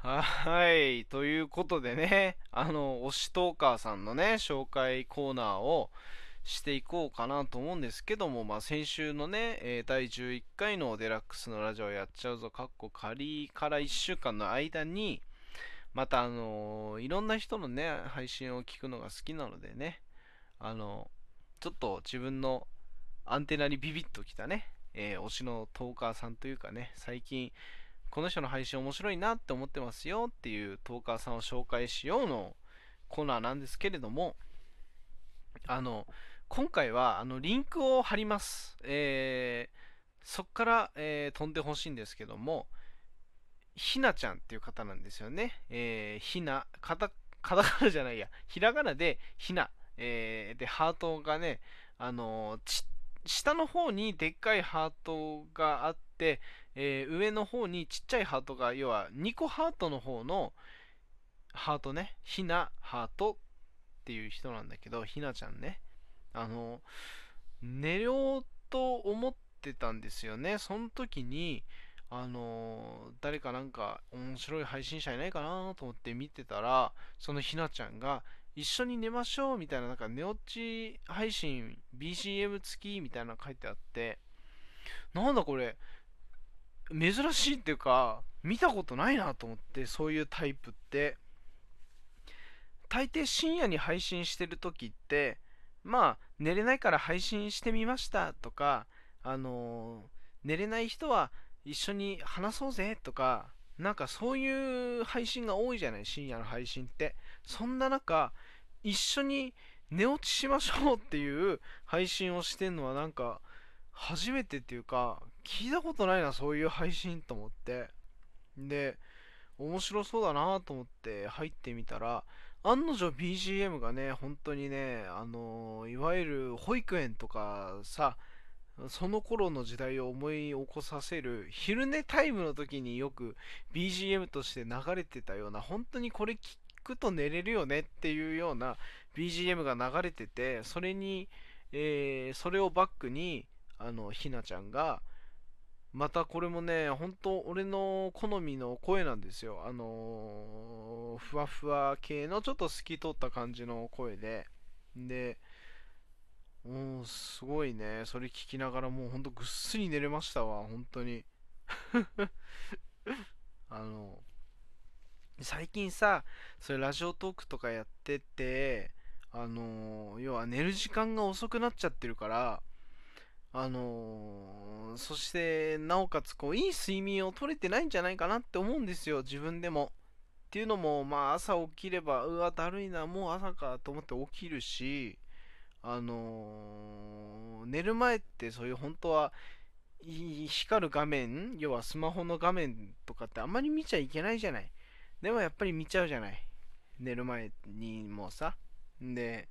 はい。ということでね、あの、推しトーカーさんのね、紹介コーナーをしていこうかなと思うんですけども、まあ、先週のね、え、第11回のデラックスのラジオやっちゃうぞ、かっこ仮から1週間の間に、また、あの、いろんな人のね、配信を聞くのが好きなのでね、あの、ちょっと自分のアンテナにビビッときたね、えー、推しのトーカーさんというかね、最近、この人の配信面白いなって思ってますよっていうトーカーさんを紹介しようのコーナーなんですけれども、あの、今回はあのリンクを貼ります。えー、そこから、えー、飛んでほしいんですけども、ひなちゃんっていう方なんですよね。えー、ひな、カタカタカナじゃないや、ひらがなでひな、えー、で、ハートがね、あの、下の方にでっかいハートがあって、えー、上の方にちっちゃいハートが、要は2個ハートの方のハートね、ひな、ハートっていう人なんだけど、ひなちゃんね、あの、寝ようと思ってたんですよね。その時に、あの誰かなんか面白い配信者いないかなと思って見てたら、そのひなちゃんが、一緒に寝ましょうみたいな、なんか寝落ち配信 BGM 付きみたいなの書いてあって、なんだこれ、珍しいっていうか、見たことないなと思って、そういうタイプって。大抵深夜に配信してる時って、まあ、寝れないから配信してみましたとか、あのー、寝れない人は一緒に話そうぜとか、なんかそういう配信が多いじゃない、深夜の配信って。そんな中、一緒に寝落ちしましょうっていう配信をしてんのはなんか初めてっていうか聞いたことないなそういう配信と思って。で面白そうだなと思って入ってみたら案の定 BGM がね本当にねあのいわゆる保育園とかさその頃の時代を思い起こさせる昼寝タイムの時によく BGM として流れてたような本当にこれ聞くと寝れるよねっていうような BGM が流れてて、それに、えー、それをバックに、あの、ひなちゃんが、またこれもね、本当俺の好みの声なんですよ。あのー、ふわふわ系のちょっと透き通った感じの声で。で、もうすごいね、それ聞きながらもうほんとぐっすり寝れましたわ、本当に。あの、最近さ、それラジオトークとかやってて、あの、要は寝る時間が遅くなっちゃってるから、あのー、そしてなおかつこういい睡眠を取れてないんじゃないかなって思うんですよ、自分でも。っていうのも、まあ朝起きれば、うわ、だるいな、もう朝かと思って起きるし、あのー、寝る前ってそういう本当は光る画面、要はスマホの画面とかってあんまり見ちゃいけないじゃない。でもやっぱり見ちゃうじゃない。寝る前にもさ。で、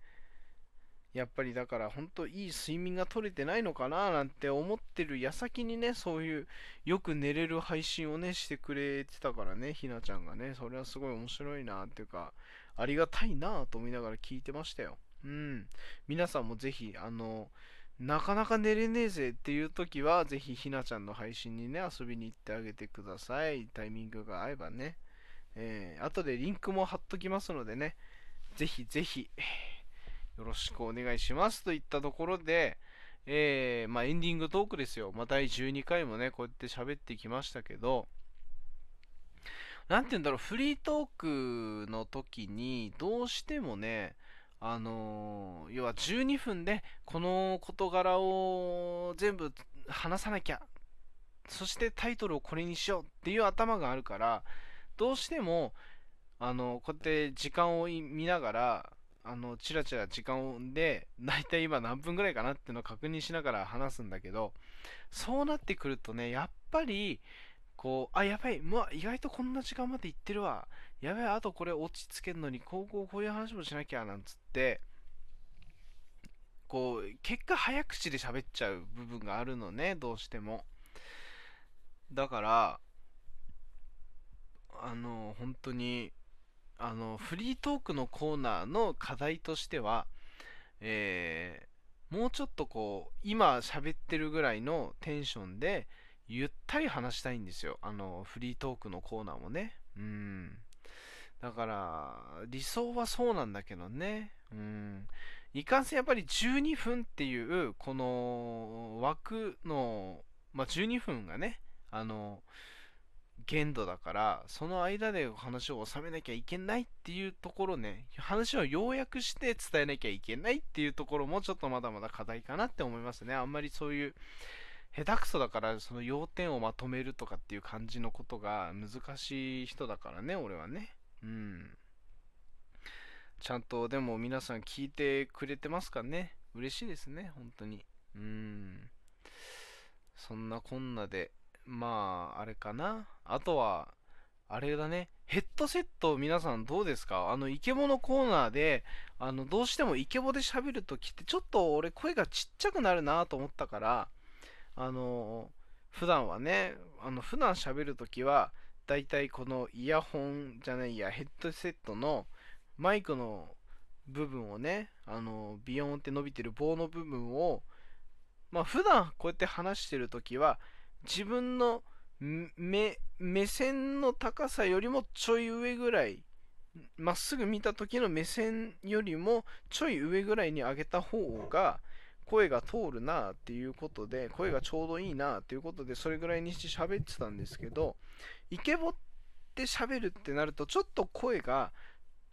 やっぱりだから本当いい睡眠が取れてないのかななんて思ってる矢先にね、そういうよく寝れる配信をね、してくれてたからね、ひなちゃんがね、それはすごい面白いなっていうか、ありがたいなと思いながら聞いてましたよ。うん。皆さんもぜひ、あの、なかなか寝れねえぜっていう時は、ぜひひなちゃんの配信にね、遊びに行ってあげてください。タイミングが合えばね。えー、後でリンクも貼っときますのでね、ぜひぜひ、よろしくお願いしますといったところで、えー、まあ、エンディングトークですよ。まあ、第12回もね、こうやって喋ってきましたけど、なんて言うんだろう、フリートークの時に、どうしてもね、あのー、要は12分でこの事柄を全部話さなきゃ、そしてタイトルをこれにしようっていう頭があるから、どうしても、あの、こうやって時間を見ながら、あの、チラチラ時間で、だいたい今何分ぐらいかなっていうのを確認しながら話すんだけど、そうなってくるとね、やっぱり、こう、あ、やばい、もう意外とこんな時間までいってるわ。やばい、あとこれ落ち着けるのに、こうこうこういう話もしなきゃ、なんつって、こう、結果早口で喋っちゃう部分があるのね、どうしても。だから、あの、本当に、あの、フリートークのコーナーの課題としては、えー、もうちょっとこう、今喋ってるぐらいのテンションで、ゆったり話したいんですよ。あの、フリートークのコーナーもね。うんだから理想はそうなんだけどねうんいかんせんやっぱり12分っていうこの枠のまあ12分がねあの限度だからその間で話を収めなきゃいけないっていうところね話を要約して伝えなきゃいけないっていうところもちょっとまだまだ課題かなって思いますね。あんまりそういう下手くそだからその要点をまとめるとかっていう感じのことが難しい人だからね俺はね。うん。ちゃんとでも皆さん聞いてくれてますかね。嬉しいですね本当に。うん。そんなこんなで。まあ、あれかな。あとは、あれだね。ヘッドセット皆さんどうですか？あの、イケボのコーナーで、あの、どうしてもイケボで喋るときって、ちょっと俺声がちっちゃくなるなと思ったから、あの、普段はね、あの、普段喋るときは、だいたいこのイヤホンじゃないや、ヘッドセットのマイクの部分をね、あの、ビヨーンって伸びてる棒の部分を、まあ普段こうやって話してるときは、自分の目目線の高さよりもちょい上ぐらいまっすぐ見た時の目線よりもちょい上ぐらいに上げた方が声が通るなっていうことで声がちょうどいいなっていうことでそれぐらいにして喋ってたんですけどイケボって喋るってなるとちょっと声が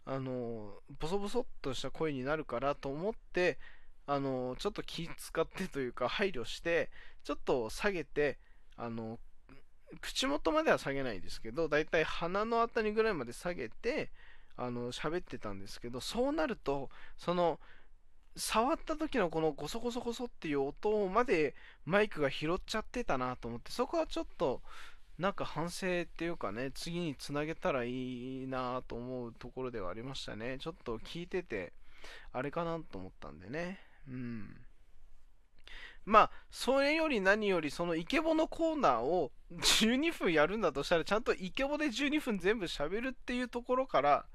あのボソボソっとした声になるからと思ってあのちょっと気使ってというか配慮してちょっと下げてあの口元までは下げないですけどだいたい鼻の辺りぐらいまで下げてあの喋ってたんですけどそうなるとその触った時のこのゴソゴソゴソっていう音までマイクが拾っちゃってたなと思ってそこはちょっとなんか反省っていうかね次につなげたらいいなと思うところではありましたね。ちょっと聞いててあれかなと思ったんでね。うん。まあ、それより何より、そのイケボのコーナーを 12分やるんだとしたら、ちゃんとイケボで12分全部喋るっていうところから、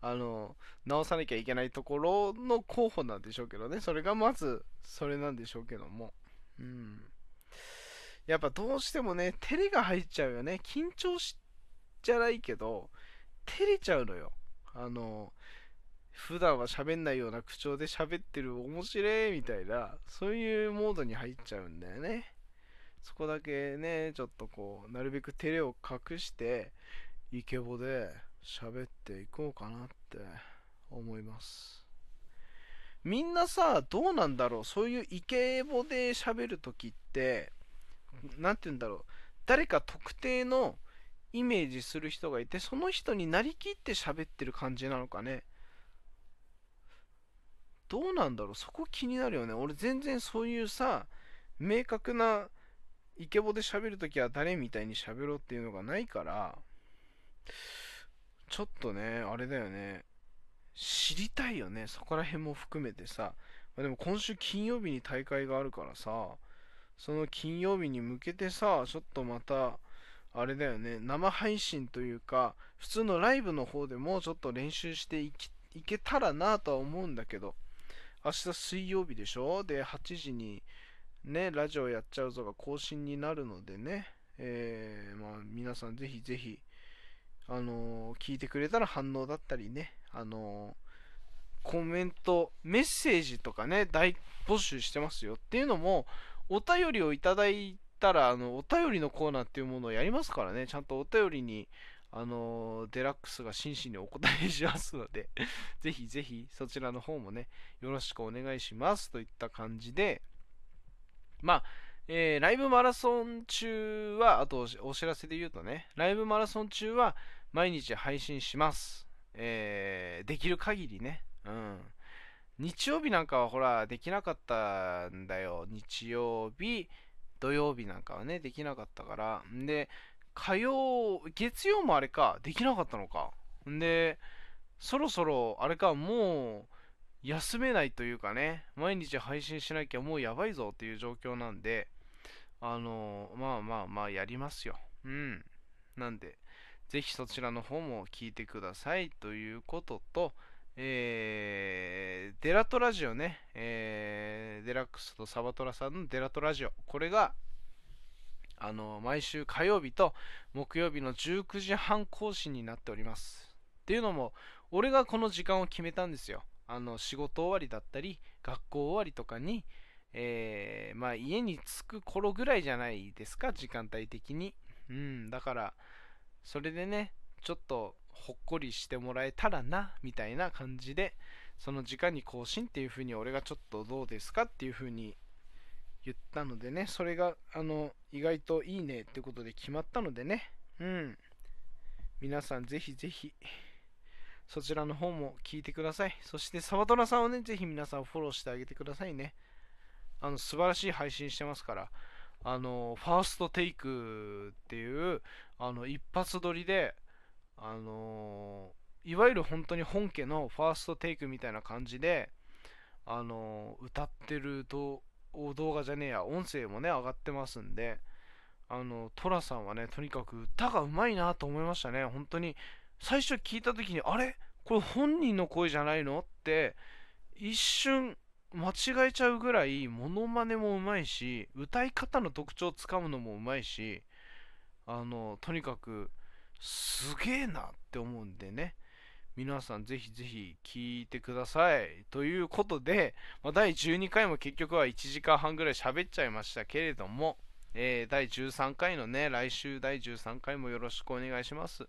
あの、直さなきゃいけないところの候補なんでしょうけどね。それがまず、それなんでしょうけども。うん。やっぱどうしてもね、照れが入っちゃうよね。緊張しじゃないけど、照れちゃうのよ。あの、普段は喋んないような口調で喋ってる面白いみたいな、そういうモードに入っちゃうんだよね。そこだけね、ちょっとこう、なるべく照れを隠して、イケボで喋っていこうかなって思います。みんなさ、どうなんだろう？そういうイケボで喋るときって、なんて言うんだろう？誰か特定のイメージする人がいて、その人になりきって喋ってる感じなのかね。どうなんだろう？そこ気になるよね。俺全然そういうさ、明確なイケボで喋るときは誰みたいに喋ろうっていうのがないから、ちょっとね、あれだよね。知りたいよね。そこら辺も含めてさ。ま、でも今週金曜日に大会があるからさ、その金曜日に向けてさ、ちょっとまた、あれだよね、生配信というか、普通のライブの方でもちょっと練習していけたらなとは思うんだけど、明日水曜日でしょ？で、8時にね、ラジオやっちゃうぞが更新になるのでね、えー、まあ、皆さんぜひぜひ、あのー、聞いてくれたら反応だったりね、あのー、コメント、メッセージとかね、大募集してますよっていうのも、お便りをいただいたら、あの、お便りのコーナーっていうものをやりますからね、ちゃんとお便りに、あのデラックスが真摯にお答えしますので ぜひぜひそちらの方もね、よろしくお願いしますといった感じで、まあ、えー、ライブマラソン中は、あとお知らせで言うとね、ライブマラソン中は毎日配信します。えー、できる限りね。うん。日曜日なんかはほら、できなかったんだよ。日曜日、土曜日なんかはね、できなかったから。んで、火曜、月曜もあれか、できなかったのか。んで、そろそろ、あれか、もう、休めないというかね、毎日配信しなきゃもうやばいぞっていう状況なんで、あのまあまあまあやりますよ。うん。なんで、ぜひそちらの方も聞いてくださいということと、えー、デラトラジオね、えー、デラックスとサバトラさんのデラトラジオ、これがあの毎週火曜日と木曜日の19時半更新になっております。っていうのも俺がこの時間を決めたんですよ。あの仕事終わりだったり学校終わりとかに、えー、まあ家に着く頃ぐらいじゃないですか時間帯的に。うんだからそれでねちょっとほっこりしてもらえたらなみたいな感じでその時間に更新っていう風に俺がちょっとどうですかっていう風に言ったのでねそれがあの意外といいねってことで決まったのでね。うん。皆さんぜひぜひそちらの方も聞いてください。そしてサバトラさんをねぜひ皆さんフォローしてあげてくださいね。あの素晴らしい配信してますから。あのファーストテイクっていうあの一発撮りであのいわゆる本当に本家のファーストテイクみたいな感じであの歌ってると動画じゃねえや音声もね上がってますんであのトラさんはねとにかく歌がうまいなと思いましたね。本当に最初聞いた時にあれ？これ本人の声じゃないの？って一瞬間違えちゃうぐらいモノマネもうまいし歌い方の特徴をつかむのもうまいしあのとにかくすげえなって思うんでね。皆さんぜひぜひ聞いてください。ということで、まあ、第12回も結局は1時間半ぐらい喋っちゃいましたけれども、えー、第13回のね来週第13回もよろしくお願いします。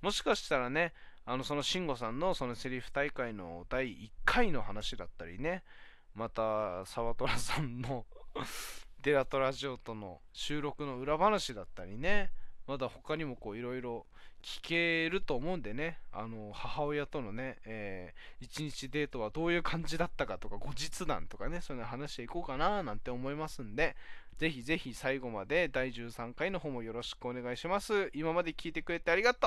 もしかしたらねあのその慎吾さんのそのセリフ大会の第1回の話だったりねまた沢虎さんの デラトラジオとの収録の裏話だったりねまだ他にもこういろいろ聞けると思うんでね、あの母親とのね、えー、一日デートはどういう感じだったかとか、後日談とかね、そういうの話していこうかななんて思いますんで、ぜひぜひ最後まで第13回の方もよろしくお願いします。今まで聞いてくれてありがとう